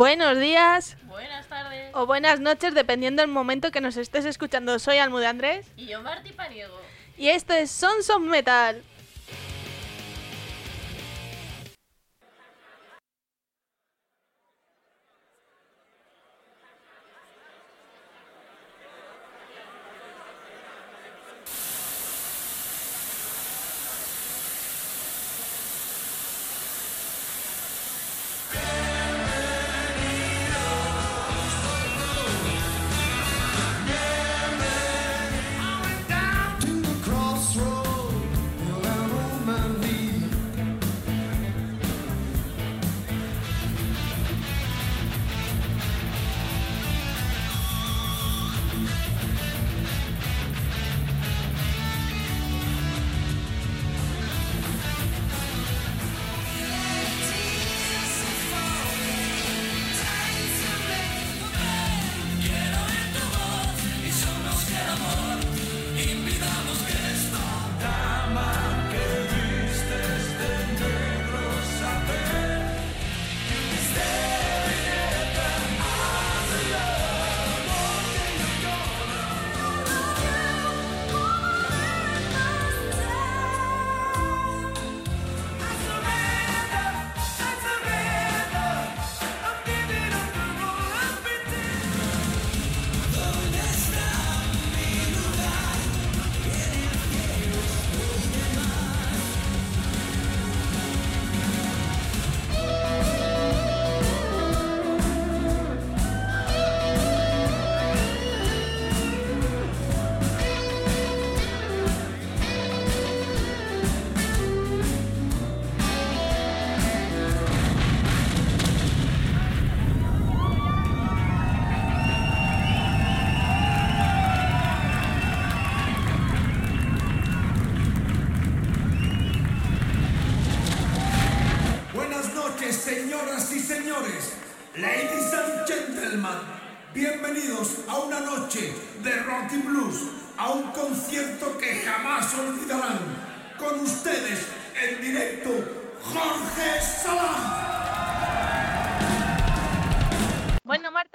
Buenos días Buenas tardes. o buenas noches, dependiendo del momento que nos estés escuchando. Soy Almude Andrés Y yo, Marti Paniego. y esto es Sons of Metal.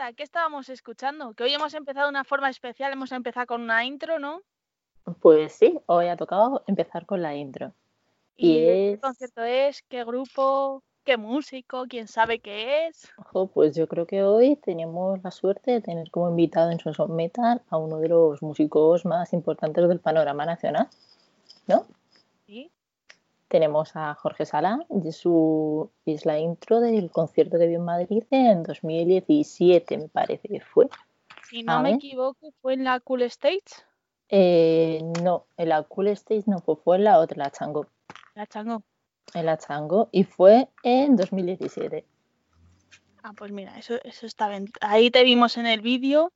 Marta, ¿qué estábamos escuchando? Que hoy hemos empezado de una forma especial, hemos empezado con una intro, ¿no? Pues sí, hoy ha tocado empezar con la intro. Y ¿Qué es- concierto es? ¿Qué grupo? ¿Qué músico? ¿Quién sabe qué es? Ojo, pues yo creo que hoy tenemos la suerte de tener como invitado en Sons of Metal a uno de los músicos más importantes del panorama nacional, ¿no? Tenemos a Jorge Sala y su es la intro del concierto que dio en Madrid en 2017, me parece que fue. Si no A me ver. equivoco, fue en la Cool Stage, Eh, no, en la Cool Stage no fue, fue en la otra, la Chango, la Chango. en la Chango y fue en 2017. Ah, pues mira, eso, eso está bien. Ahí te vimos en el vídeo,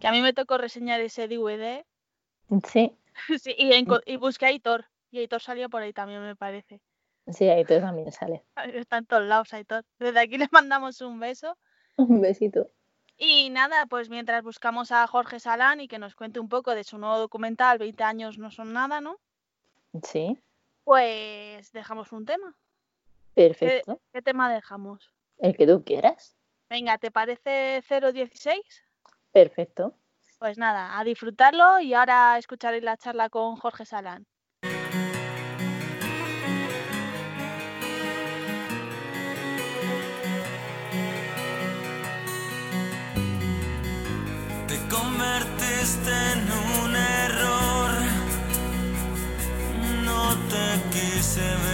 que a mí me tocó reseñar ese DVD. Sí, Sí, y, enco- y busqué a Aitor. Y Aitor salió por ahí también, me parece. sí, tú también sale. Está en todos lados, Aitor. Desde aquí les mandamos un beso. Un besito. Y nada, pues mientras buscamos a Jorge Salán y que nos cuente un poco de su nuevo documental, 20 años no son nada, ¿no? Sí, Pues dejamos un tema. ¿Qué, perfecto. qué tema dejamos? El que tú quieras. Venga, ¿te parece 016? Perfecto. Pues nada, a disfrutarlo y ahora escucharéis la charla con Jorge Salán. Te convertiste en un error. No te quise ver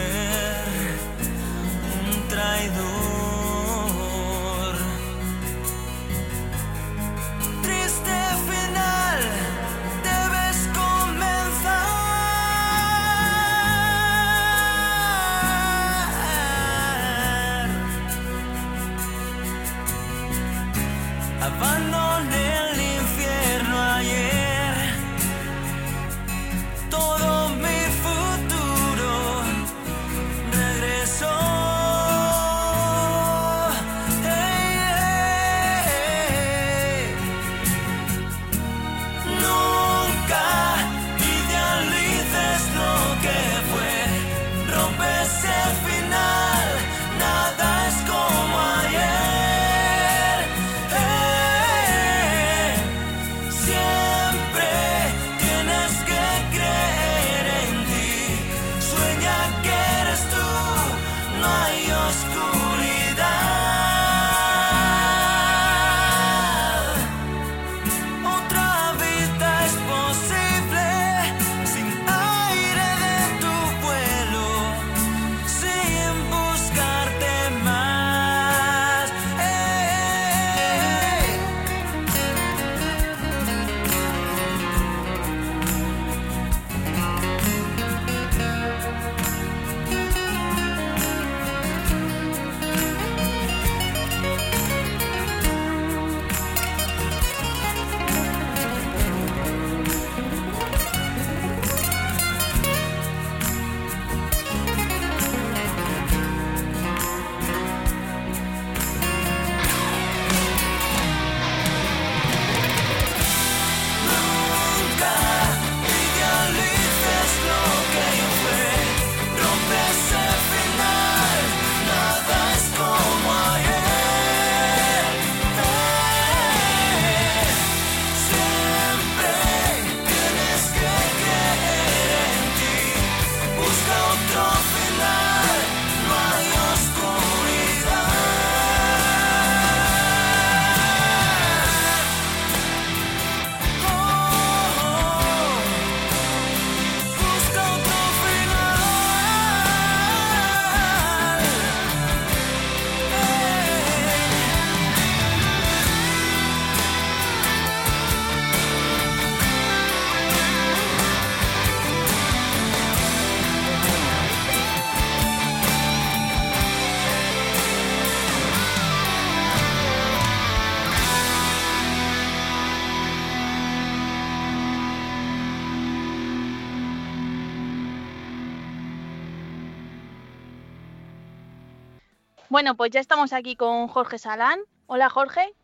Bueno, pues ya estamos aquí con Jorge Salán. Hola Jorge.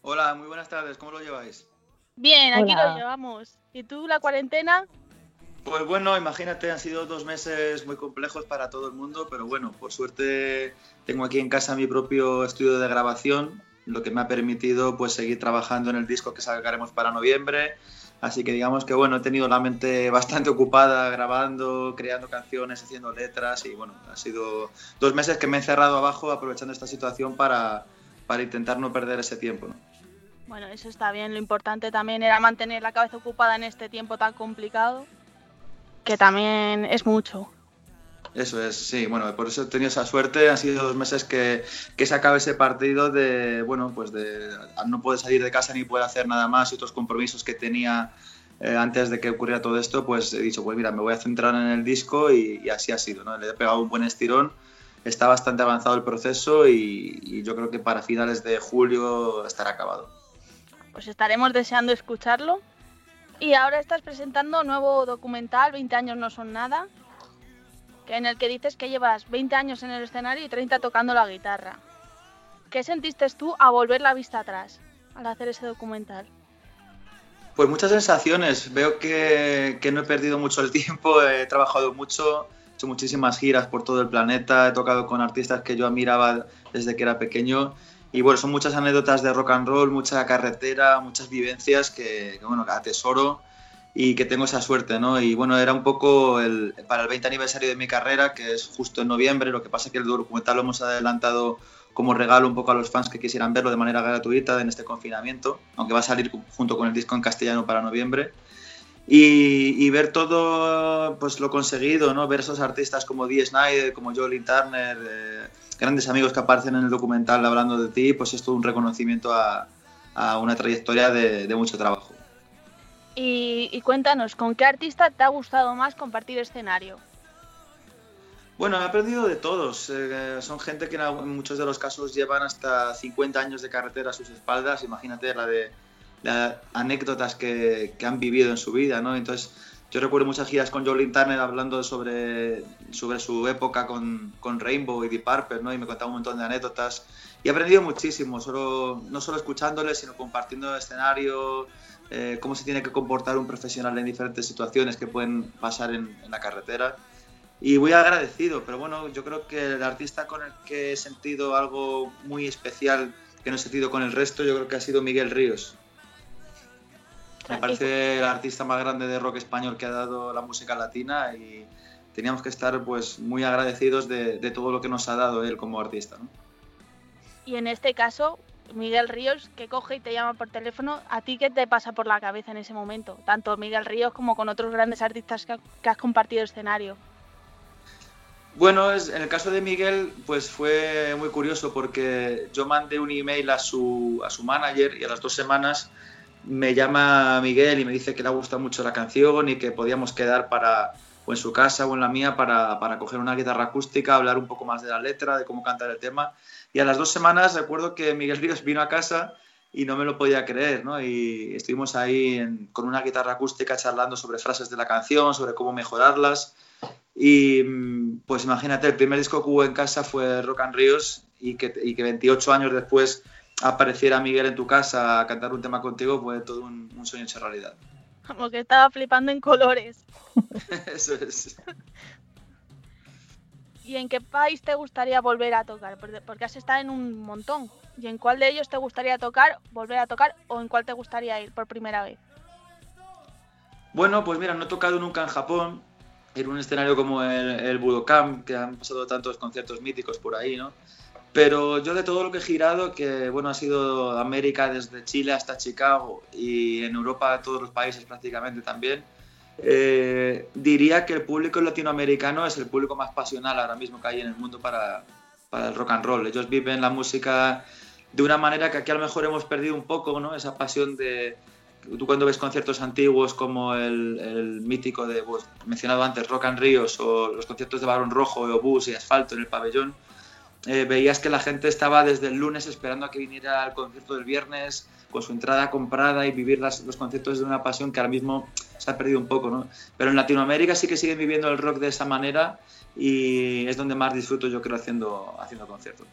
Hola, muy buenas tardes, ¿cómo lo lleváis? Bien, aquí Hola. lo llevamos. ¿Y tú la cuarentena? Pues bueno, imagínate, han sido dos meses muy complejos para todo el mundo, pero bueno, por suerte tengo aquí en casa mi propio estudio de grabación, lo que me ha permitido pues seguir trabajando en el disco que sacaremos para noviembre. Así que digamos que bueno, he tenido la mente bastante ocupada grabando, creando canciones, haciendo letras y bueno, ha sido dos meses que me he encerrado abajo aprovechando esta situación para, para intentar no perder ese tiempo. ¿no? Bueno, eso está bien. Lo importante también era mantener la cabeza ocupada en este tiempo tan complicado, que también es mucho. Eso es, sí, bueno, por eso he tenido esa suerte. Han sido dos meses que, que se acaba ese partido de, bueno, pues de no poder salir de casa ni poder hacer nada más y otros compromisos que tenía eh, antes de que ocurriera todo esto, pues he dicho, pues mira, me voy a centrar en el disco y, y así ha sido, ¿no? Le he pegado un buen estirón, está bastante avanzado el proceso y, y yo creo que para finales de julio estará acabado. Pues estaremos deseando escucharlo. Y ahora estás presentando un nuevo documental, 20 años no son nada, en el que dices que llevas 20 años en el escenario y 30 tocando la guitarra. ¿Qué sentiste tú a volver la vista atrás al hacer ese documental? Pues muchas sensaciones. Veo que, no he perdido mucho el tiempo, he trabajado mucho, he hecho muchísimas giras por todo el planeta, he tocado con artistas que yo admiraba desde que era pequeño. Y bueno, son muchas anécdotas de rock and roll, mucha carretera, muchas vivencias que, que, bueno, atesoro y que tengo esa suerte, ¿no? Y bueno, era un poco el, para el 20 aniversario de mi carrera, que es justo en noviembre, lo que pasa es que el documental lo hemos adelantado como regalo un poco a los fans que quisieran verlo de manera gratuita en este confinamiento, aunque va a salir junto con el disco en castellano para noviembre. Y, y ver todo pues lo conseguido, ¿no? Ver esos artistas como Dee Snyder, como Jolie Turner, eh, grandes amigos que aparecen en el documental hablando de ti, pues es todo un reconocimiento a, a una trayectoria de, de mucho trabajo. Y, y cuéntanos, ¿con qué artista te ha gustado más compartir escenario? Bueno, he aprendido de todos. Eh, son gente que en, muchos de los casos llevan hasta 50 años de carretera a sus espaldas. Imagínate la de las anécdotas que, que han vivido en su vida, ¿no? Entonces, yo recuerdo muchas giras con Jolene Turner hablando sobre, sobre su época con, con Rainbow y Deep Purple, ¿no? Y me contaba un montón de anécdotas. Y he aprendido muchísimo, solo, no solo escuchándole, sino compartiendo escenario, eh, cómo se tiene que comportar un profesional en diferentes situaciones que pueden pasar en, en la carretera. Y muy agradecido, pero bueno, yo creo que el artista con el que he sentido algo muy especial que no he sentido con el resto, yo creo que ha sido Miguel Ríos. Me parece el artista más grande de rock español que ha dado la música latina y teníamos que estar pues muy agradecidos de, de todo lo que nos ha dado él como artista. ¿no? Y en este caso, Miguel Ríos, que coge y te llama por teléfono, ¿a ti qué te pasa por la cabeza en ese momento? Tanto Miguel Ríos como con otros grandes artistas que, has compartido escenario. Bueno, en el caso de Miguel, pues fue muy curioso porque yo mandé un email a su, a su manager y a las dos semanas me llama Miguel y me dice que le ha gustado mucho la canción y que podíamos quedar para o en su casa o en la mía para, para coger una guitarra acústica, hablar un poco más de la letra, de cómo cantar el tema. Y a las dos semanas recuerdo que Miguel Ríos vino a casa y no me lo podía creer, ¿no? Y estuvimos ahí en- con una guitarra acústica charlando sobre frases de la canción, sobre cómo mejorarlas. Y mm, pues imagínate, el primer disco que hubo en casa fue Rock and Ríos y que, y que 28 años después apareciera Miguel en tu casa a cantar un tema contigo fue todo un, un sueño hecho realidad. Como que estaba flipando en colores. Eso es. ¿Y en qué país te gustaría volver a tocar? Porque has estado en un montón. ¿Y en cuál de ellos te gustaría tocar, volver a tocar o en cuál te gustaría ir por primera vez? Bueno, pues mira, no he tocado nunca en Japón, en un escenario como el, el Budokan, que han pasado tantos conciertos míticos por ahí, ¿no? Pero yo de todo lo que he girado, que bueno, ha sido América desde Chile hasta Chicago y en Europa todos los países prácticamente también, eh, diría que el público latinoamericano es el público más pasional ahora mismo que hay en el mundo para, el rock and roll. Ellos viven la música de una manera que aquí a lo mejor hemos perdido un poco, ¿no? Esa pasión de, tú cuando ves conciertos antiguos como el, el mítico de, pues, mencionado antes, Rock and Ríos o los conciertos de Barón Rojo, Obús y Asfalto en el pabellón, eh, veías que la gente estaba desde el lunes esperando a que viniera al concierto del viernes con su entrada comprada y vivir las- los conciertos de una pasión que ahora mismo se ha perdido un poco, ¿no? Pero en Latinoamérica sí que siguen viviendo el rock de esa manera y es donde más disfruto yo creo haciendo, haciendo conciertos.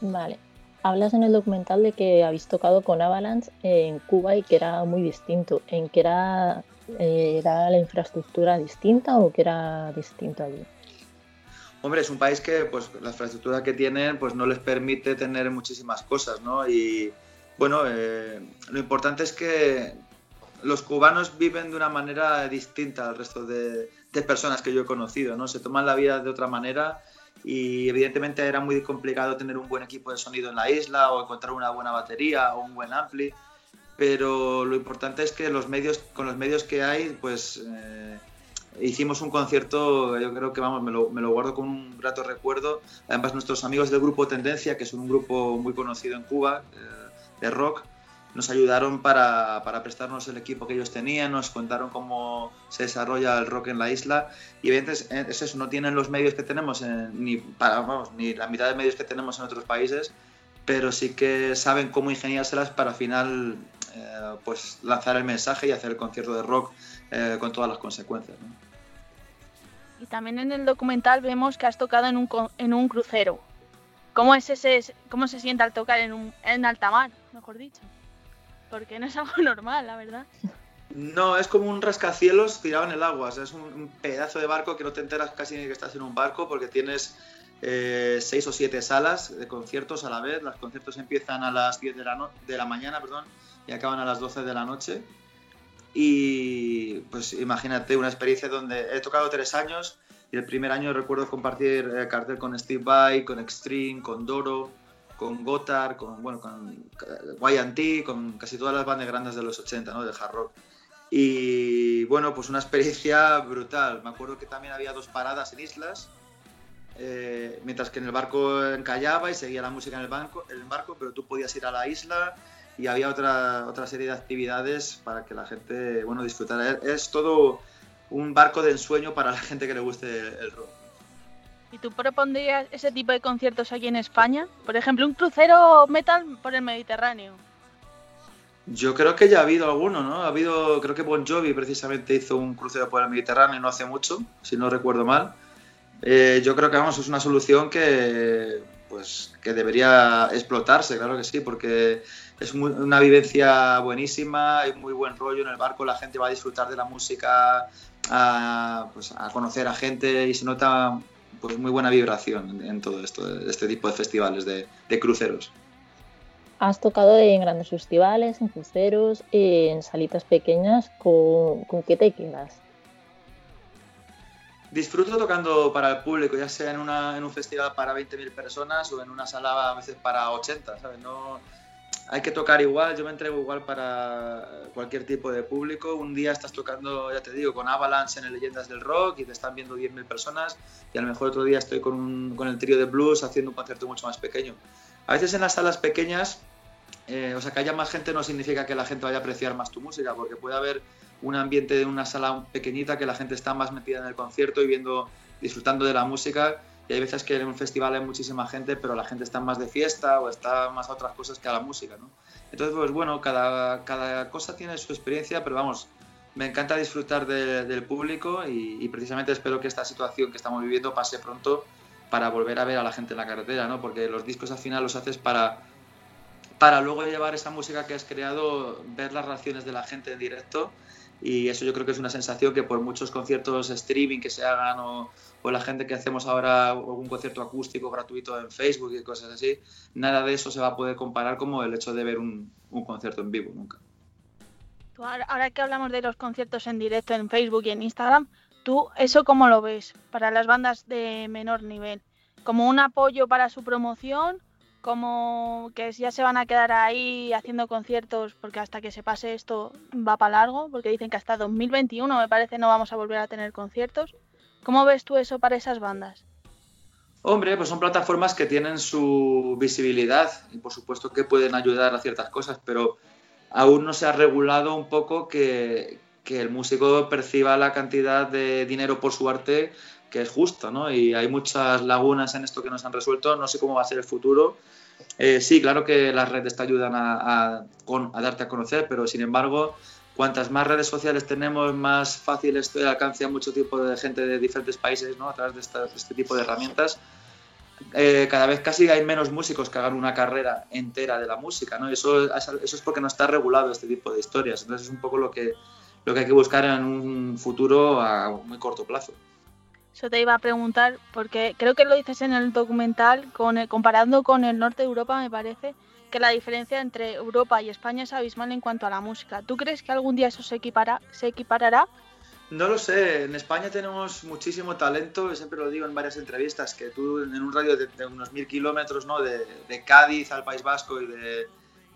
Vale. Hablas en el documental de que habéis tocado con Avalanche en Cuba y que era muy distinto. ¿En qué era, eh, era la infraestructura distinta o que era distinto allí? Hombre, es un país que pues la infraestructura que tienen pues no les permite tener muchísimas cosas, ¿no? Y bueno, eh, lo importante es que los cubanos viven de una manera distinta al resto de, personas que yo he conocido, ¿no? Se toman la vida de otra manera y evidentemente era muy complicado tener un buen equipo de sonido en la isla o encontrar una buena batería o un buen ampli, pero lo importante es que los medios, con los medios que hay, pues eh, hicimos un concierto, yo creo que vamos, me lo, me lo guardo con un grato recuerdo. Además, nuestros amigos del grupo Tendencia, que es un grupo muy conocido en Cuba eh, de rock, nos ayudaron para, para prestarnos el equipo que ellos tenían, nos contaron cómo se desarrolla el rock en la isla y evidentemente es, es eso, no tienen los medios que tenemos, en- ni, para, vamos, ni la mitad de medios que tenemos en otros países, pero sí que saben cómo ingeniárselas para al final eh, pues lanzar el mensaje y hacer el concierto de rock eh, con todas las consecuencias. Y también en el documental vemos que has tocado en un, en un crucero. ¿Cómo, es ese, ¿Cómo se siente al tocar en, un, en alta mar, mejor dicho? Porque no es algo normal, la verdad. No, es como un rascacielos tirado en el agua. o sea, es un, pedazo de barco que no te enteras casi ni que estás en un barco porque tienes eh, seis o siete salas de conciertos a la vez. Los conciertos empiezan a las 10 de la, de la mañana perdón, y acaban a las 12 de la noche. Y pues imagínate una experiencia donde he tocado tres años y el primer año recuerdo compartir eh, cartel con Steve Vai, con Extreme, con Doro, con Gotthard, con, bueno, con YT, con casi todas las bandas grandes de los 80, ¿no? Del hard rock. Y bueno, pues una experiencia brutal. Me acuerdo que también había dos paradas en islas, eh, mientras que en el barco encallaba y seguía la música en el, banco, el barco, pero tú podías ir a la isla y había otra, otra serie de actividades para que la gente bueno, disfrutara. Es- todo un barco de ensueño para la gente que le guste el rock. ¿Y tú propondrías ese tipo de conciertos aquí en España? Por ejemplo, un crucero metal por el Mediterráneo. Yo creo que ya ha habido alguno, ¿no? Ha habido, creo que Bon Jovi precisamente hizo un crucero por el Mediterráneo no hace mucho, si no recuerdo mal. Eh, yo creo que vamos, es una solución que, pues, que debería explotarse, claro que sí, porque es una vivencia buenísima, hay muy buen rollo en el barco, la gente va a disfrutar de la música, a, pues, a conocer a gente y se nota pues, muy buena vibración en, todo esto, de este tipo de festivales, de, de cruceros. Has tocado en grandes festivales, en cruceros, en salitas pequeñas. ¿Con, con qué te quedas? Disfruto tocando para el público, ya sea en, una, en un festival para 20.000 personas o en una sala a veces para 80, ¿sabes? No, hay que tocar igual, yo me entrego igual para cualquier tipo de público. Un día estás tocando, ya te digo, con Avalanche en el Leyendas del Rock y te están viendo 10.000 personas y a lo mejor otro día estoy con, un- con el trío de blues haciendo un concierto mucho más pequeño. A veces en las salas pequeñas, eh, o sea, que haya más gente no significa que la gente vaya a apreciar más tu música, porque puede haber un ambiente de una sala pequeñita que la gente está más metida en el concierto y viendo, disfrutando de la música. Y hay veces que en un festival hay muchísima gente, pero la gente está más de fiesta o está más a otras cosas que a la música, ¿no? Entonces, pues bueno, cada, cada cosa tiene su experiencia, pero vamos, me encanta disfrutar de- del público y, y precisamente espero que esta situación que estamos viviendo pase pronto para volver a ver a la gente en la carretera, ¿no? Porque los discos al final los haces para, para luego llevar esa música que has creado, ver las reacciones de la gente en directo y eso yo creo que es una sensación que por muchos conciertos streaming que se hagan o, o la gente que hacemos ahora algún concierto acústico gratuito en Facebook y cosas así, nada de eso se va a poder comparar como el hecho de ver un, un concierto en vivo nunca. Ahora, ahora que hablamos de los conciertos en directo en Facebook y en Instagram, ¿tú eso cómo lo ves para las bandas de menor nivel? ¿Como un apoyo para su promoción? ¿Como que ya se van a quedar ahí haciendo conciertos porque hasta que se pase esto va para largo? Porque dicen que hasta 2021 me parece no vamos a volver a tener conciertos. ¿Cómo ves tú eso para esas bandas? Hombre, pues son plataformas que tienen su visibilidad y por supuesto que pueden ayudar a ciertas cosas, pero aún no se ha regulado un poco que, que el músico perciba la cantidad de dinero por su arte que es justo, ¿no? Y hay muchas lagunas en esto que no se han resuelto, no sé cómo va a ser el futuro. Eh, sí, claro que las redes te ayudan a, a, a darte a conocer, pero sin embargo, cuantas más redes sociales tenemos, más fácil es el alcance a mucho tipo de gente de diferentes países, ¿no? A través de, de este tipo de herramientas. Eh, cada vez casi hay menos músicos que hagan una carrera entera de la música, ¿no? Eso, eso es porque no está regulado este tipo de historias. Entonces es un poco lo que, lo que hay que buscar en un futuro a muy corto plazo. Eso te iba a preguntar, porque creo que lo dices en el documental, con el- comparando con el norte de Europa, me parece que la diferencia entre Europa y España es abismal en cuanto a la música. ¿Tú crees que algún día eso se, equipara, se equiparará? No lo sé, en España tenemos muchísimo talento, siempre lo digo en varias entrevistas, que tú en un radio de, de unos mil kilómetros, ¿no? de, de Cádiz al País Vasco y de,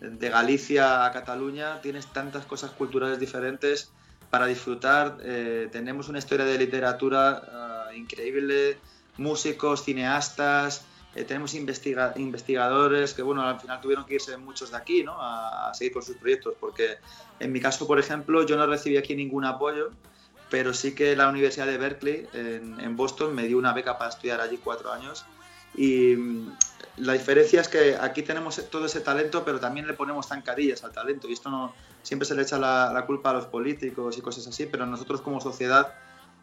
de Galicia a Cataluña, tienes tantas cosas culturales diferentes para disfrutar. eh, tenemos una historia de literatura ah, increíble, músicos, cineastas, eh, tenemos investiga- investigadores que, bueno, al final tuvieron que irse muchos de aquí, ¿no? A, a seguir con sus proyectos, porque en mi caso, por ejemplo, yo no recibí aquí ningún apoyo, pero sí que la Universidad de Berkeley, en, en Boston, me dio una beca para estudiar allí cuatro años. Y mm, la diferencia es que aquí tenemos todo ese talento, pero también le ponemos zancadillas al talento. Y esto no siempre se le echa la, la culpa a los políticos y cosas así, pero nosotros como sociedad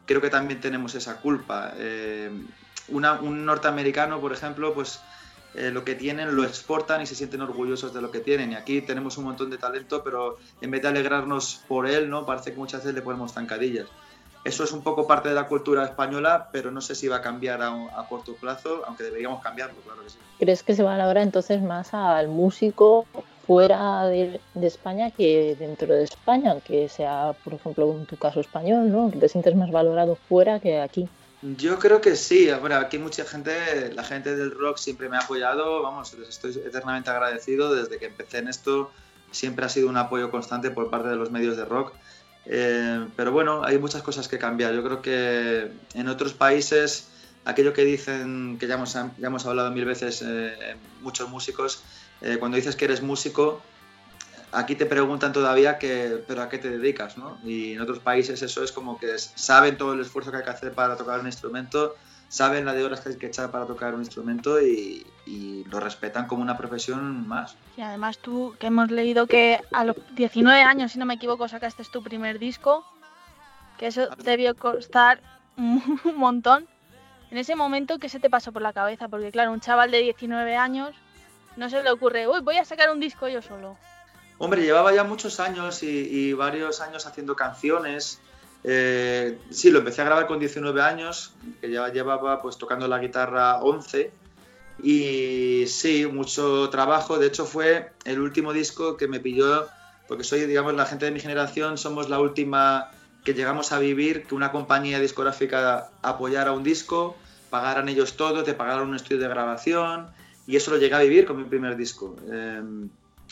creo que también tenemos esa culpa. Eh, un norteamericano, por ejemplo, pues eh, lo que tienen lo exportan y se sienten orgullosos de lo que tienen. Y aquí tenemos un montón de talento, pero en vez de alegrarnos por él, ¿no? parece que muchas veces le ponemos zancadillas. Eso es un poco parte de la cultura española, pero no sé si va a cambiar a, a corto plazo, aunque deberíamos cambiarlo, claro que sí. ¿Crees que se valora entonces más al músico fuera de, de España que dentro de España? Que sea, por ejemplo, en tu caso español, ¿no? Que te sientes más valorado fuera que aquí. Yo creo que sí. Bueno, aquí mucha gente, la gente del rock siempre me ha apoyado. Vamos, les estoy eternamente agradecido. Desde que empecé en esto, siempre ha sido un apoyo constante por parte de los medios de rock. Eh, pero bueno, hay muchas cosas que cambiar. Yo creo que en otros países, aquello que dicen, que ya hemos, ya hemos hablado mil veces, eh, muchos músicos, eh, cuando dices que eres músico, aquí te preguntan todavía que, pero a qué te dedicas, ¿no? Y en otros países eso es como que saben todo el esfuerzo que hay que hacer para tocar un instrumento, saben la de horas que hay que echar para tocar un instrumento y, y lo respetan como una profesión más. Y además tú, que hemos leído que a los 19 años, si no me equivoco, sacaste tu primer disco, que eso debió costar un montón. En ese momento, ¿qué se te pasó por la cabeza? Porque claro, un chaval de 19 años no se le ocurre, uy, voy a sacar un disco yo solo. Hombre, llevaba ya muchos años y, y varios años haciendo canciones. Eh, sí, lo empecé a grabar con 19 años, que ya llevaba pues tocando la guitarra 11. Y sí, mucho trabajo. De hecho, fue el último disco que me pilló, porque soy, digamos, la gente de mi generación, somos la última que llegamos a vivir que una compañía discográfica apoyara un disco, pagaran ellos todo, te pagaran un estudio de grabación, y eso lo llegué a vivir con mi primer disco. Eh,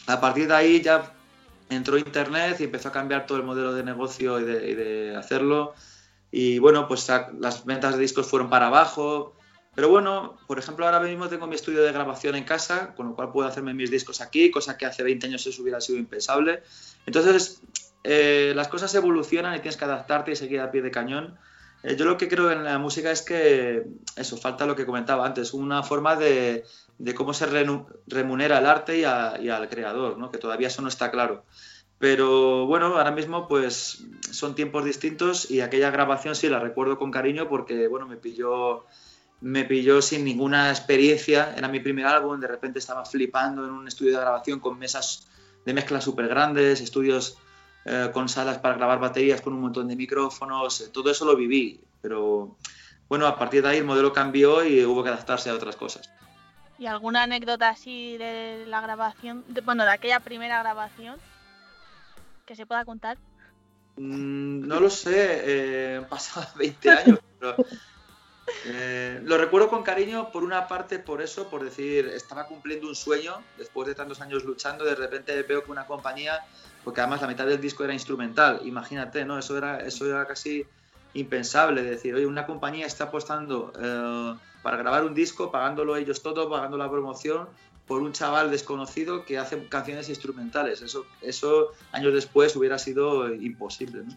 a partir de ahí ya entró Internet y empezó a cambiar todo el modelo de negocio y de, hacerlo. Y bueno, pues las ventas de discos fueron para abajo. Pero bueno, por ejemplo, ahora mismo tengo mi estudio de grabación en casa, con lo cual puedo hacerme mis discos aquí, cosa que hace 20 años eso hubiera sido impensable. Entonces, eh, las cosas evolucionan y tienes que adaptarte y seguir a pie de cañón. Eh, yo lo que creo en la música es que, eso, falta lo que comentaba antes, una forma de, de cómo se remunera el arte y al creador, ¿no? que todavía eso no está claro. Pero bueno, ahora mismo pues son tiempos distintos y aquella grabación sí la recuerdo con cariño porque bueno, me pilló, me pilló sin ninguna experiencia, era mi primer álbum, de repente estaba flipando en un estudio de grabación con mesas de mezcla súper grandes, estudios eh, con salas para grabar baterías con un montón de micrófonos, eh, todo eso lo viví, pero bueno, a partir de ahí el modelo cambió y hubo que adaptarse a otras cosas. ¿Y alguna anécdota así de la grabación, de- bueno, de aquella primera grabación que se pueda contar? Mm, no lo sé, eh, han pasado 20 años, pero eh, lo recuerdo con cariño por una parte por eso, por decir, estaba cumpliendo un sueño, después de tantos años luchando, de repente veo que una compañía, porque además la mitad del disco era instrumental, imagínate, ¿no? Eso era, eso era casi impensable, decir, oye, una compañía está apostando eh, para grabar un disco, pagándolo ellos todo, pagando la promoción, por un chaval desconocido que hace canciones instrumentales. Eso, eso años después hubiera sido imposible. ¿no?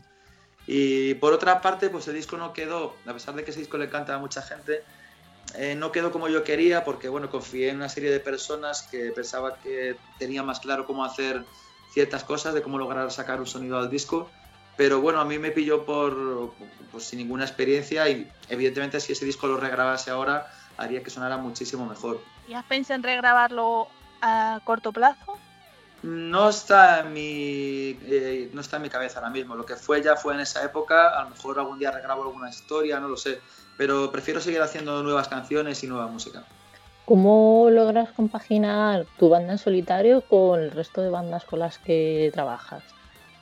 Y por otra parte, pues el disco no quedó, a pesar de que ese disco le encanta a mucha gente, eh, no quedó como yo quería porque, bueno, confié en una serie de personas que pensaba que tenía más claro cómo hacer ciertas cosas, de cómo lograr sacar un sonido al disco. Pero bueno, a mí me pilló por, pues, sin ninguna experiencia y evidentemente si ese disco lo regrabase ahora haría que sonara muchísimo mejor. ¿Y has pensado en regrabarlo a corto plazo? No está en mi eh, no está en mi cabeza ahora mismo. Lo que fue ya fue en esa época. A lo mejor algún día regrabo alguna historia, no lo sé. Pero prefiero seguir haciendo nuevas canciones y nueva música. ¿Cómo logras compaginar tu banda en solitario con el resto de bandas con las que trabajas?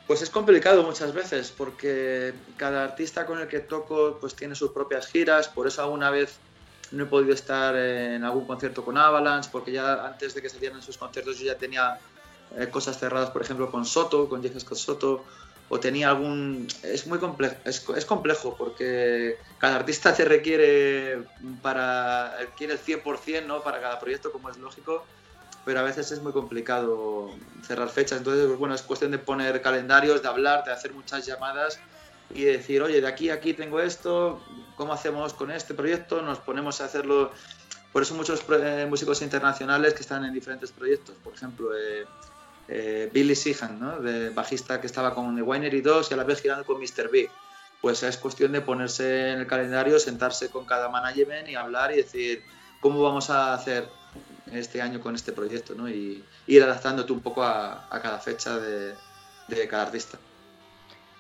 Pues es complicado muchas veces porque cada artista con el que toco pues tiene sus propias giras, por eso alguna vez no he podido estar en algún concierto con Avalanche porque ya antes de que salieran sus conciertos yo ya tenía eh, cosas cerradas, por ejemplo, con Soto, con Jeff Scott Soto, o tenía algún... Es muy complejo, es, es complejo porque cada artista te requiere para quiere el 100%, ¿no? Para cada proyecto, como es lógico, pero a veces es muy complicado cerrar fechas. Entonces, pues, bueno, es cuestión de poner calendarios, de hablar, de hacer muchas llamadas y decir, oye, de aquí a aquí tengo esto, ¿cómo hacemos con este proyecto? Nos ponemos a hacerlo. Por eso muchos eh, músicos internacionales que están en diferentes proyectos, por ejemplo, eh, eh, Billy Sheehan, ¿no? de bajista que estaba con The Winery 2 y a la vez girando con Mr. B. Pues es cuestión de ponerse en el calendario, sentarse con cada management y hablar y decir cómo vamos a hacer este año con este proyecto ¿no? y ir adaptándote un poco a, a cada fecha de, de cada artista.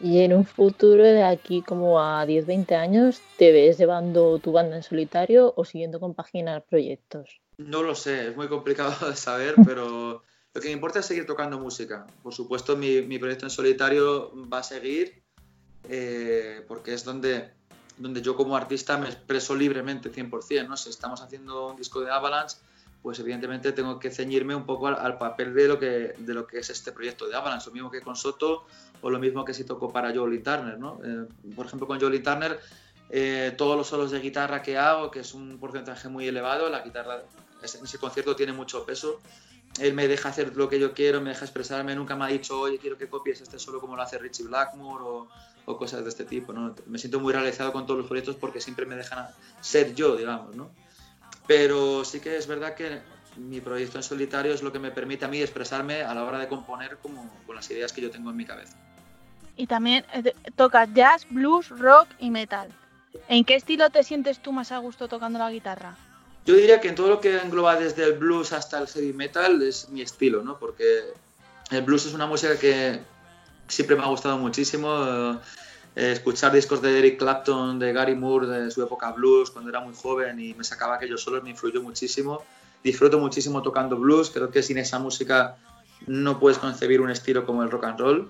Y en un futuro de aquí como a 10-20 años, ¿te ves llevando tu banda en solitario o siguiendo compaginar proyectos? No lo sé, es muy complicado de saber, pero lo que me importa es seguir tocando música. Por supuesto, mi, mi proyecto en solitario va a seguir eh, porque es donde, donde yo como artista me expreso libremente 100%. ¿no? Si estamos haciendo un disco de Avalanche, pues evidentemente tengo que ceñirme un poco al, papel de lo, que, de lo que es este proyecto de Avalanche, lo mismo que con Soto o lo mismo que si toco para Jolie Turner. ¿no? Eh, por ejemplo, con Jolie Turner, eh, todos los solos de guitarra que hago, que es un porcentaje muy elevado, la guitarra en ese concierto tiene mucho peso. Él me deja hacer lo que yo quiero, me deja expresarme, nunca me ha dicho, oye, quiero que copies este solo como lo hace Richie Blackmore o, o cosas de este tipo. ¿no? Me siento muy realizado con todos los proyectos porque siempre me dejan ser yo, digamos. ¿no? Pero sí que es verdad que mi proyecto en solitario es lo que me permite a mí expresarme a la hora de componer como con las ideas que yo tengo en mi cabeza. Y también eh, tocas jazz, blues, rock y metal. ¿En qué estilo te sientes tú más a gusto tocando la guitarra? Yo diría que en todo lo que engloba desde el blues hasta el heavy metal es mi estilo, ¿no? Porque el blues es una música que siempre me ha gustado muchísimo. Eh, escuchar discos de Eric Clapton, de Gary Moore, de su época blues, cuando era muy joven y me sacaba aquellos solos, me influyó muchísimo. Disfruto muchísimo tocando blues, creo que sin esa música no puedes concebir un estilo como el rock and roll.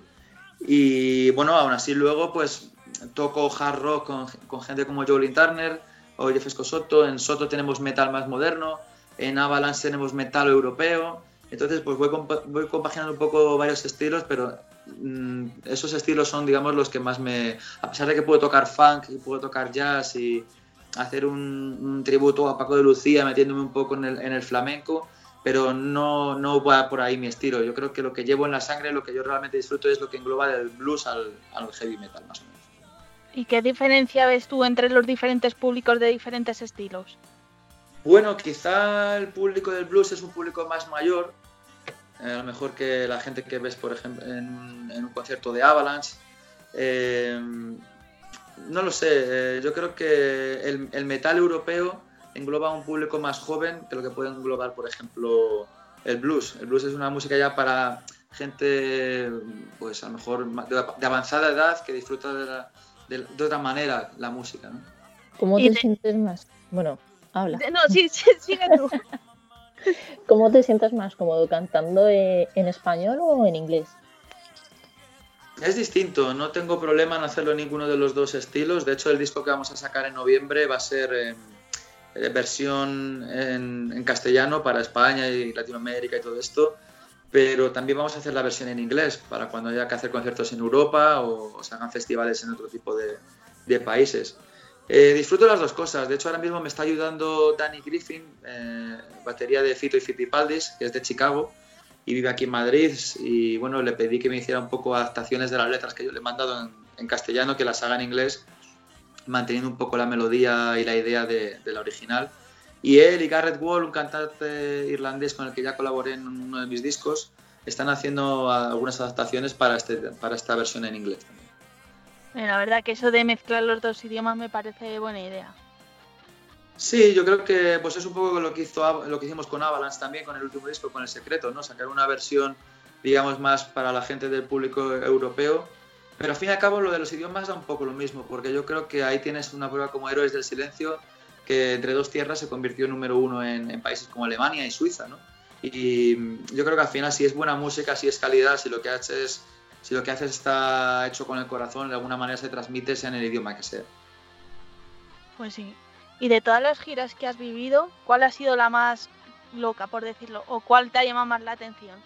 Y bueno, aún así luego pues toco hard rock con, con gente como Jolene Turner o Jeff Soto. En Soto tenemos metal más moderno, en Avalanche tenemos metal europeo. Entonces pues voy, compa voy compaginando un poco varios estilos, pero esos estilos son digamos los que más me... A pesar de que puedo tocar funk y puedo tocar jazz y hacer un, un tributo a Paco de Lucía metiéndome un poco en el, en el flamenco, pero no, no va por ahí mi estilo. Yo creo que lo que llevo en la sangre, lo que yo realmente disfruto es lo que engloba del blues al, al heavy metal, más o menos. ¿Y qué diferencia ves tú entre los diferentes públicos de diferentes estilos? Bueno, quizá el público del blues es un público más mayor, eh, a lo mejor que la gente que ves, por ejemplo, en, en un concierto de Avalanche. Eh, no lo sé, eh, yo creo que el, el metal europeo engloba a un público más joven que lo que puede englobar, por ejemplo, el blues. El blues es una música ya para gente, pues a lo mejor de, de avanzada edad que disfruta de, la, de, de, otra manera la música. ¿no? ¿Cómo te de... sientes más? Bueno, habla. No, sí, sí sigue tú. ¿Cómo te sientes más cómodo cantando en español o en inglés? Es distinto, no tengo problema en hacerlo en ninguno de los dos estilos. De hecho, el disco que vamos a sacar en noviembre va a ser eh, versión en, castellano para España y Latinoamérica y todo esto, pero también vamos a hacer la versión en inglés para cuando haya que hacer conciertos en Europa o, se hagan festivales en otro tipo de países. Eh, disfruto las dos cosas. De hecho, ahora mismo me está ayudando Danny Griffin, eh, batería de Fito y Fitipaldis, que es de Chicago y vive aquí en Madrid. Y bueno, le pedí que me hiciera un poco adaptaciones de las letras que yo le he mandado en, castellano que las haga en inglés, manteniendo un poco la melodía y la idea de, de la original. Y él y Garrett Wall, un cantante irlandés con el que ya colaboré en uno de mis discos, están haciendo algunas adaptaciones para, este, para esta versión en inglés. Eh, La verdad que eso de mezclar los dos idiomas me parece buena idea. Sí, yo creo que pues es un poco lo que hizo lo que hicimos con Avalanche también con el último disco, con el secreto, ¿no? Sacar una versión, digamos, más para la gente del público europeo. Pero al fin y al cabo lo de los idiomas da un poco lo mismo, porque yo creo que ahí tienes una prueba como Héroes del Silencio, que entre dos tierras se convirtió en número uno en, en países como Alemania y Suiza, ¿no? Y mm, yo creo que al final si es buena música, si es calidad, si lo que haces, si lo que haces está hecho con el corazón, de alguna manera se transmite sea en el idioma que sea. Pues sí. Y de todas las giras que has vivido, ¿cuál ha sido la más loca, por decirlo? ¿O cuál te ha llamado más la atención?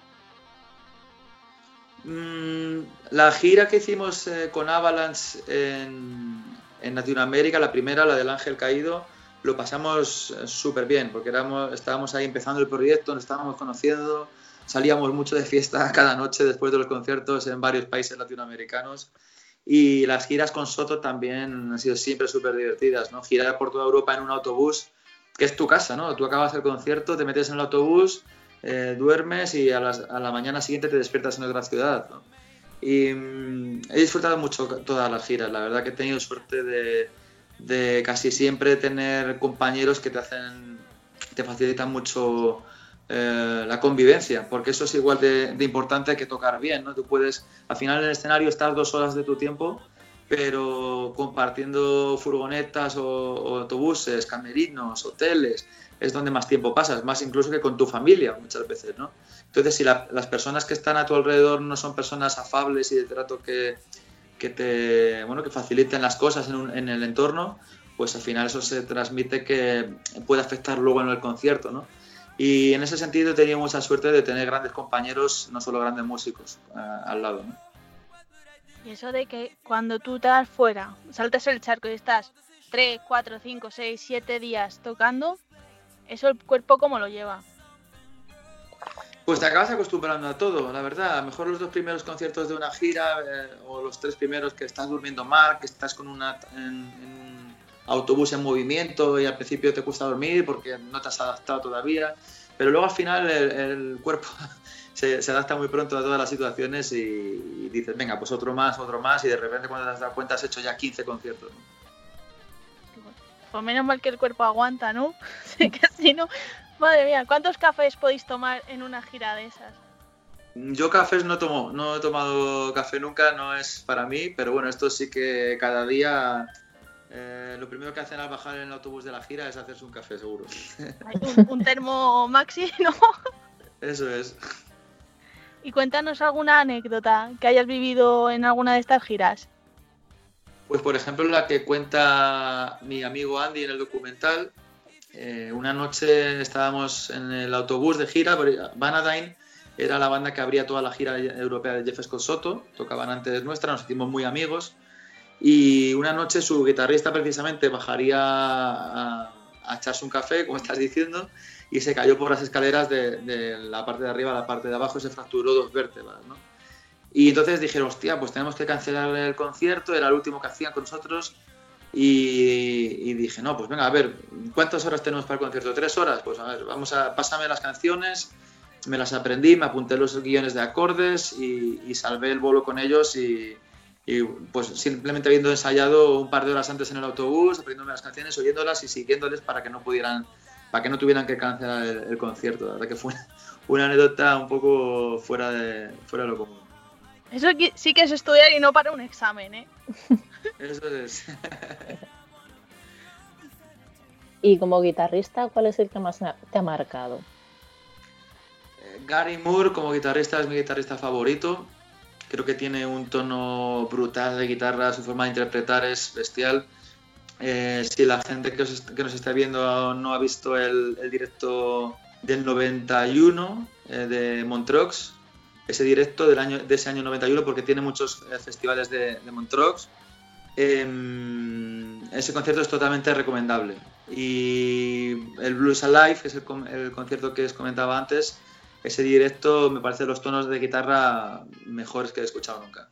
Mm, la gira que hicimos eh, con Avalanche en, en Latinoamérica, la primera, la del Ángel Caído, lo pasamos eh, súper bien, porque éramos, estábamos ahí empezando el proyecto, nos estábamos conociendo, salíamos mucho de fiesta cada noche después de los conciertos en varios países latinoamericanos. Y las giras con Soto también han sido siempre súper divertidas, ¿no? Girar por toda Europa en un autobús, que es tu casa, ¿no? Tú acabas el concierto, te metes en el autobús, eh, duermes y a, las- a la mañana siguiente te despiertas en otra ciudad. ¿no? Y mm, he disfrutado mucho todas las giras, la verdad que he tenido suerte de, de casi siempre tener compañeros que te hacen, te facilitan mucho eh, la convivencia, porque eso es igual de, importante que tocar bien, ¿no? Tú puedes, al final en el escenario estar dos horas de tu tiempo, pero compartiendo furgonetas o, o autobuses, camerinos, hoteles, es donde más tiempo pasas, más incluso que con tu familia muchas veces, ¿no? Entonces, si la- las personas que están a tu alrededor no son personas afables y de trato que, que te, bueno, que faciliten las cosas en, en el entorno, pues al final eso se transmite que puede afectar luego en el concierto, ¿no? Y en ese sentido he tenido mucha suerte de tener grandes compañeros, no solo grandes músicos, ah, al lado, ¿no? Y eso de que cuando tú te vas fuera, saltas el charco y estás 3, 4, 5, 6, 7 días tocando, eso el cuerpo cómo lo lleva. Pues te acabas acostumbrando a todo, la verdad. A lo mejor los dos primeros conciertos de una gira eh, o los tres primeros que estás durmiendo mal, que estás con una, en, en un autobús en movimiento y al principio te cuesta dormir porque no te has adaptado todavía. Pero luego al final el, el cuerpo se, se adapta muy pronto a todas las situaciones y, y dices, venga, pues otro más, otro más y de repente cuando te has dado cuenta has hecho ya 15 conciertos. ¿no? Pues menos mal que el cuerpo aguanta, ¿no? Que si no, madre mía, ¿cuántos cafés podéis tomar en una gira de esas? Yo cafés no tomo, no he tomado café nunca, no es para mí, pero bueno, esto sí que cada día eh, lo primero que hacen al bajar en el autobús de la gira es hacerse un café, seguro. Hay un, un termo maxi, ¿no? Eso es. Y cuéntanos alguna anécdota que hayas vivido en alguna de estas giras. Pues por ejemplo la que cuenta mi amigo Andy en el documental. eh, una noche estábamos en el autobús de gira, Vanadine era la banda que abría toda la gira europea de Jeff Scott Soto, tocaban antes nuestra, nos hicimos muy amigos y una noche su guitarrista precisamente bajaría a, a echarse un café, como estás diciendo, y se cayó por las escaleras de, de la parte de arriba a la parte de abajo y se fracturó dos vértebras, ¿no? Y entonces dijeron, hostia, pues tenemos que cancelar el concierto, era el último que hacían con nosotros. Y, y dije, no, pues venga, a ver, ¿cuántas horas tenemos para el concierto? ¿Tres horas? Pues a ver, vamos a, pásame las canciones, me las aprendí, me apunté los guiones de acordes y, y salvé el bolo con ellos y, y, pues simplemente habiendo ensayado un par de horas antes en el autobús, aprendiéndome las canciones, oyéndolas y siguiéndoles para que no pudieran, para que no tuvieran que cancelar el, el concierto. La verdad que fue una anécdota un poco fuera de, fuera de lo común. Eso sí que es estudiar y no para un examen, ¿eh? Eso es. Y como guitarrista, ¿cuál es el que más te ha marcado? Gary Moore como guitarrista es mi guitarrista favorito. Creo que tiene un tono brutal de guitarra, su forma de interpretar es bestial. Eh, si la gente que, os que nos está viendo no ha visto el, el directo del 91 eh, de Montreux, ese directo del año, de ese año 91, porque tiene muchos eh, festivales de, de Montreux, em, ese concierto es totalmente recomendable. Y el Blues Alive, que es el, el concierto que os comentaba antes, ese directo me parece los tonos de guitarra mejores que he escuchado nunca.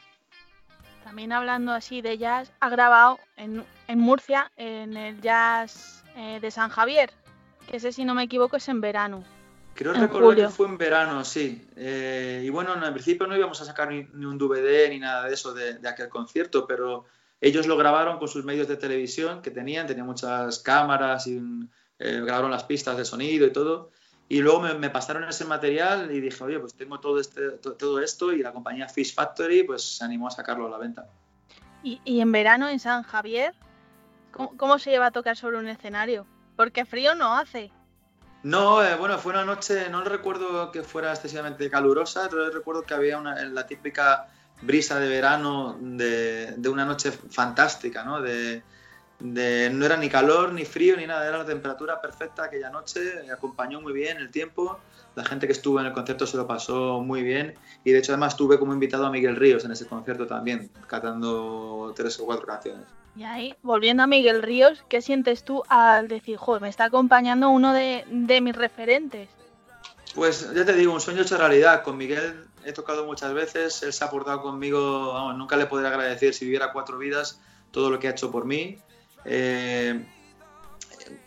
también hablando así de jazz, ha grabado en, en Murcia, en el jazz eh, de San Javier, que ese si no me equivoco es en verano. Creo En recordar julio. que fue en verano, sí. Eh, y bueno, en principio no íbamos a sacar ni, ni un DVD ni nada de eso de, de aquel concierto, pero ellos lo grabaron con sus medios de televisión que tenían, tenían muchas cámaras y eh, grabaron las pistas de sonido y todo. Y luego me, me pasaron ese material y dije, oye, pues tengo todo, este, to- todo esto y la compañía Fish Factory pues se animó a sacarlo a la venta. Y, y en verano en San Javier, ¿cómo, cómo se lleva a tocar sobre un escenario? Porque frío no hace. No, eh, bueno, fue una noche, no recuerdo que fuera excesivamente calurosa, pero recuerdo que había una, la típica brisa de verano de, de una noche fantástica, ¿no? De, de- no era ni calor, ni frío, ni nada, era la temperatura perfecta aquella noche, me acompañó muy bien el tiempo, la gente que estuvo en el concierto se lo pasó muy bien y de hecho además tuve como invitado a Miguel Ríos en ese concierto también, cantando tres o cuatro canciones. Y ahí, volviendo a Miguel Ríos, ¿qué sientes tú al decir, joder, me está acompañando uno de, de mis referentes? Pues ya te digo, un sueño hecho realidad. Con Miguel he tocado muchas veces, él se ha portado conmigo, vamos, nunca le podría agradecer si viviera cuatro vidas todo lo que ha hecho por mí. Eh,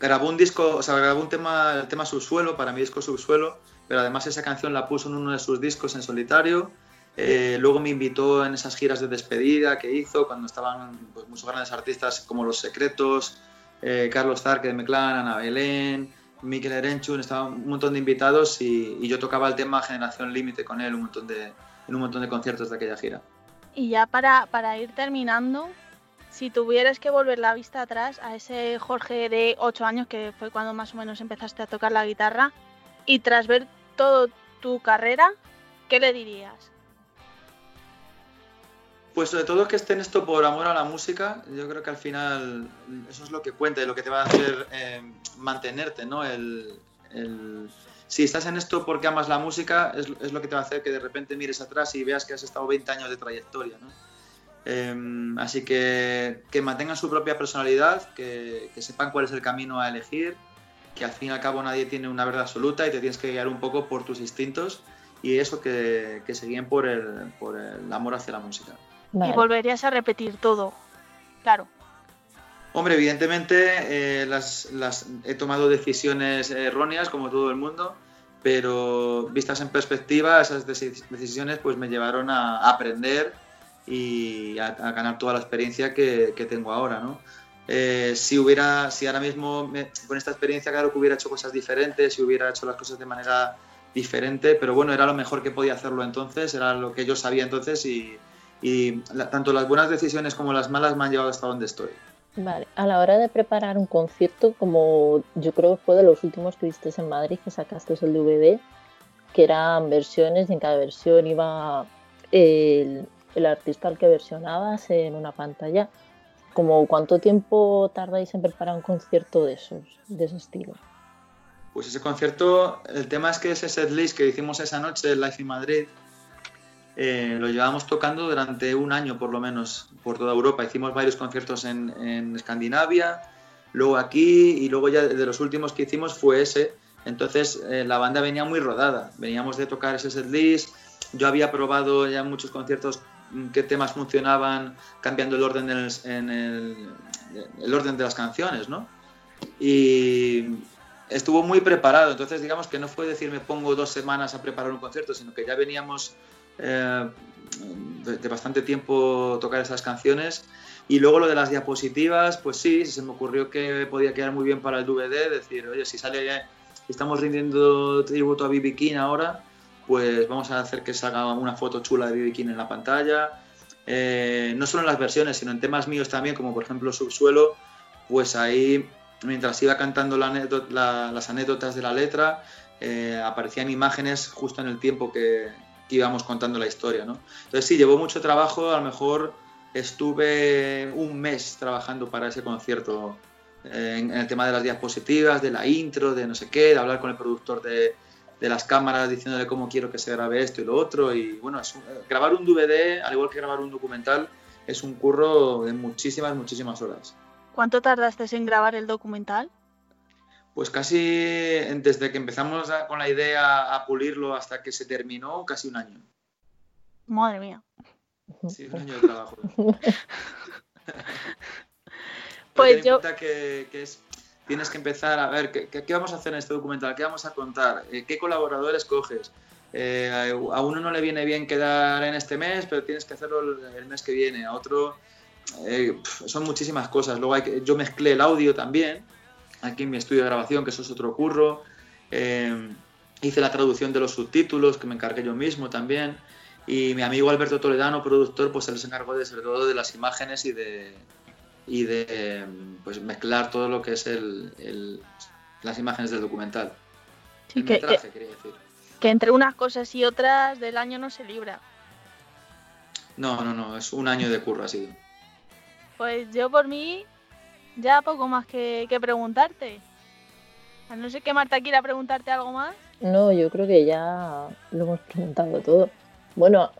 grabó un disco, o sea, grabó un tema, el tema Subsuelo, para mi disco Subsuelo, pero además esa canción la puso en uno de sus discos en solitario. Eh, luego me invitó en esas giras de despedida que hizo cuando estaban pues, muchos grandes artistas como Los Secretos, eh, Carlos Zarque de Meclán, Ana Belén, Mikel Erenchun, estaban un montón de invitados y, y yo tocaba el tema Generación Límite con él un montón de, en un montón de conciertos de aquella gira. Y ya para, para ir terminando, si tuvieras que volver la vista atrás a ese Jorge de 8 años, que fue cuando más o menos empezaste a tocar la guitarra, y tras ver toda tu carrera, ¿qué le dirías? Pues sobre todo que esté en esto por amor a la música, yo creo que al final eso es lo que cuenta y lo que te va a hacer eh, mantenerte, ¿no? El, si estás en esto porque amas la música, es, es lo que te va a hacer que de repente mires atrás y veas que has estado 20 años de trayectoria, ¿no? Eh, así que que mantengan su propia personalidad, que, que sepan cuál es el camino a elegir, que al fin y al cabo nadie tiene una verdad absoluta y te tienes que guiar un poco por tus instintos y eso que, que se guíen por el, por el amor hacia la música. Vale. Y volverías a repetir todo. Claro. Hombre, evidentemente eh, las, las- he tomado decisiones erróneas como todo el mundo, pero vistas en perspectiva, esas deci- decisiones pues me llevaron a aprender y a, a ganar toda la experiencia que, que tengo ahora, ¿no? Eh, si hubiera, si ahora mismo me- con esta experiencia, claro que hubiera hecho cosas diferentes, si hubiera hecho las cosas de manera diferente, pero bueno, era lo mejor que podía hacerlo entonces, era lo que yo sabía entonces y, y la- tanto las buenas decisiones como las malas me han llevado hasta donde estoy. Vale, a la hora de preparar un concierto, como yo creo que fue de los últimos que viste en Madrid, que sacaste el DVD, que eran versiones y en cada versión iba el, el artista al que versionabas en una pantalla. Como cuánto tiempo tardáis en preparar un concierto de esos, de ese estilo. Pues ese concierto, el tema es que ese setlist que hicimos esa noche en Life in Madrid, eh, lo llevábamos tocando durante un año por lo menos por toda Europa. Hicimos varios conciertos en, en Escandinavia, luego aquí y luego ya de los últimos que hicimos fue ese. Entonces eh, la banda venía muy rodada, veníamos de tocar ese setlist, yo había probado ya muchos conciertos qué temas funcionaban cambiando el orden, en el, en el- el orden de las canciones, ¿no? Y estuvo muy preparado, entonces digamos que no fue decir me pongo dos semanas a preparar un concierto, sino que ya veníamos eh, de, de bastante tiempo tocar esas canciones. Y luego lo de las diapositivas, pues sí, se me ocurrió que podía quedar muy bien para el DVD, decir, oye, si sale, estamos rindiendo tributo a B.B. King ahora, pues vamos a hacer que salga una foto chula de B.B. King en la pantalla. Eh, no solo en las versiones, sino en temas míos también, como por ejemplo Subsuelo, pues ahí, mientras iba cantando las anécdotas de la letra, eh, aparecían imágenes justo en el tiempo que, íbamos contando la historia, ¿no? Entonces sí, llevó mucho trabajo, a lo mejor estuve un mes trabajando para ese concierto eh, en el tema de las diapositivas, de la intro, de no sé qué, de hablar con el productor de, de las cámaras diciéndole cómo quiero que se grabe esto y lo otro. Y bueno, es un- eh, grabar un DVD, al igual que grabar un documental, es un curro de muchísimas, muchísimas horas. ¿Cuánto tardaste en grabar el documental? Pues casi desde que empezamos a- con la idea a pulirlo hasta que se terminó, casi un año. Madre mía. Sí, un año de trabajo. Pues yo- cuenta que, que es, tienes que empezar a ver ¿qué, qué, vamos a hacer en este documental, qué vamos a contar, Eh, qué colaboradores coges. Eh, a uno no le viene bien quedar en este mes, pero tienes que hacerlo el, mes que viene. A otro eh, son muchísimas cosas. Luego hay que, yo mezclé el audio también aquí en mi estudio de grabación, que eso es otro curro. Eh, hice la traducción de los subtítulos, que me encargué yo mismo también. Y mi amigo Alberto Toledano, productor, pues se encargó de sobre todo de las imágenes y de, y de pues mezclar todo lo que es el, el- las imágenes del documental. Sí, el que, que- metraje, quería decir. que entre unas cosas y otras del año no se libra. No, no, no, es un año de curro ha sido. Pues yo por mí ya poco más que, que preguntarte. A no ser que Marta quiera preguntarte algo más. No, yo creo que ya lo hemos preguntado todo. Bueno,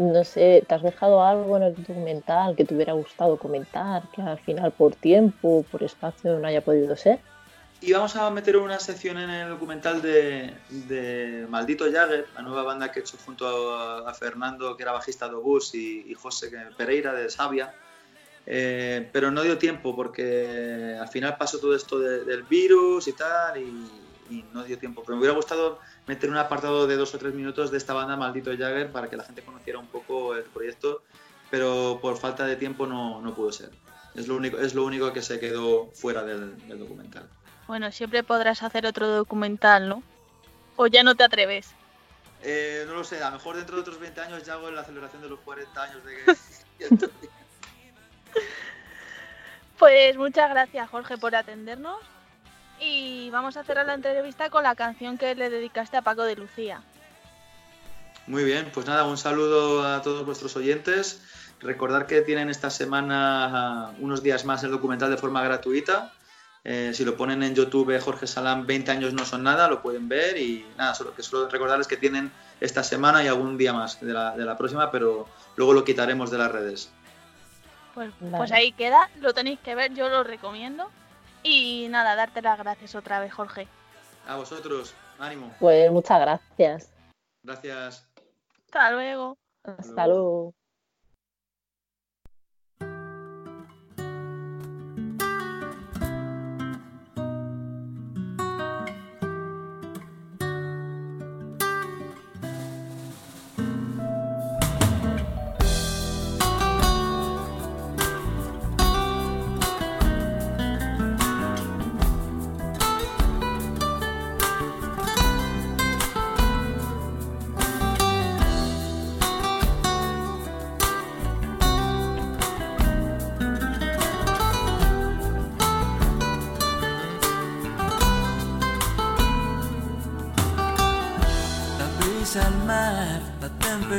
no sé, ¿te has dejado algo en el documental que te hubiera gustado comentar, que al final por tiempo, por espacio no haya podido ser? Y vamos a meter una sección en el documental de, de Maldito Jagger, la nueva banda que he hecho junto a, Fernando, que era bajista de Obús, y, y José Pereira de Sabia. Eh, pero no dio tiempo porque al final pasó todo esto de- del virus y tal, y, y no dio tiempo. Pero me hubiera gustado meter un apartado de dos o tres minutos de esta banda Maldito Jagger para que la gente conociera un poco el proyecto, pero por falta de tiempo no, no pudo ser. Es lo único, es lo único que se quedó fuera del- del documental. Bueno, siempre podrás hacer otro documental, ¿no? O ya no te atreves. Eh, no lo sé, a lo mejor dentro de otros 20 años ya hago la celebración de los 40 años de que... Pues muchas gracias, Jorge, por atendernos. Y vamos a cerrar la entrevista con la canción que le dedicaste a Paco de Lucía. Muy bien, pues nada, un saludo a todos vuestros oyentes. Recordar que tienen esta semana unos días más el documental de forma gratuita. Eh, si lo ponen en YouTube, Jorge Salán, 20 años no son nada, lo pueden ver. Y nada, solo, que solo recordarles que tienen esta semana y algún día más de la, de la próxima, pero luego lo quitaremos de las redes. Pues, Vale. pues ahí queda, lo tenéis que ver, yo lo recomiendo. Y nada, darte las gracias otra vez, Jorge. A vosotros, ánimo. Pues muchas gracias. Gracias. Hasta luego. Hasta luego.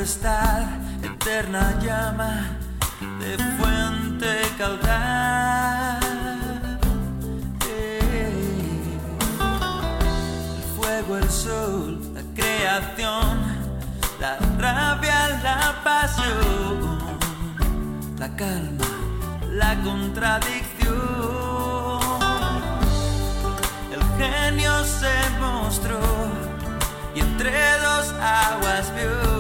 Eterna llama de fuente caudal. El fuego, el sol, la creación, la rabia, la pasión, la calma, la contradicción. El genio se mostró y entre dos aguas vio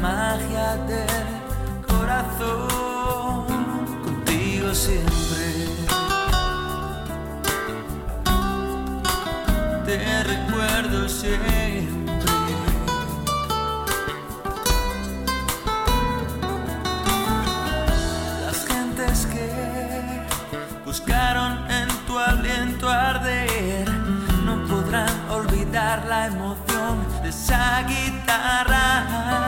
magia del corazón contigo siempre. Te recuerdo siempre. Las gentes que buscaron en tu aliento arder no podrán olvidar la emoción de esa guitarra.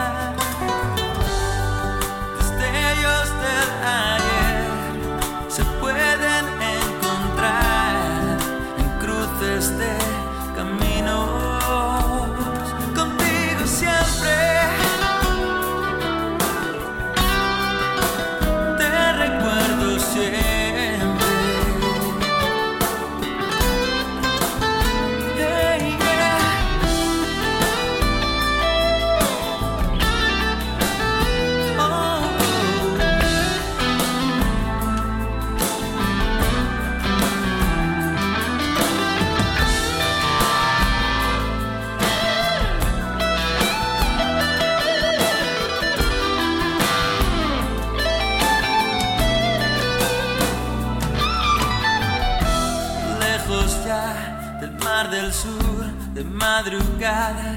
madrugada.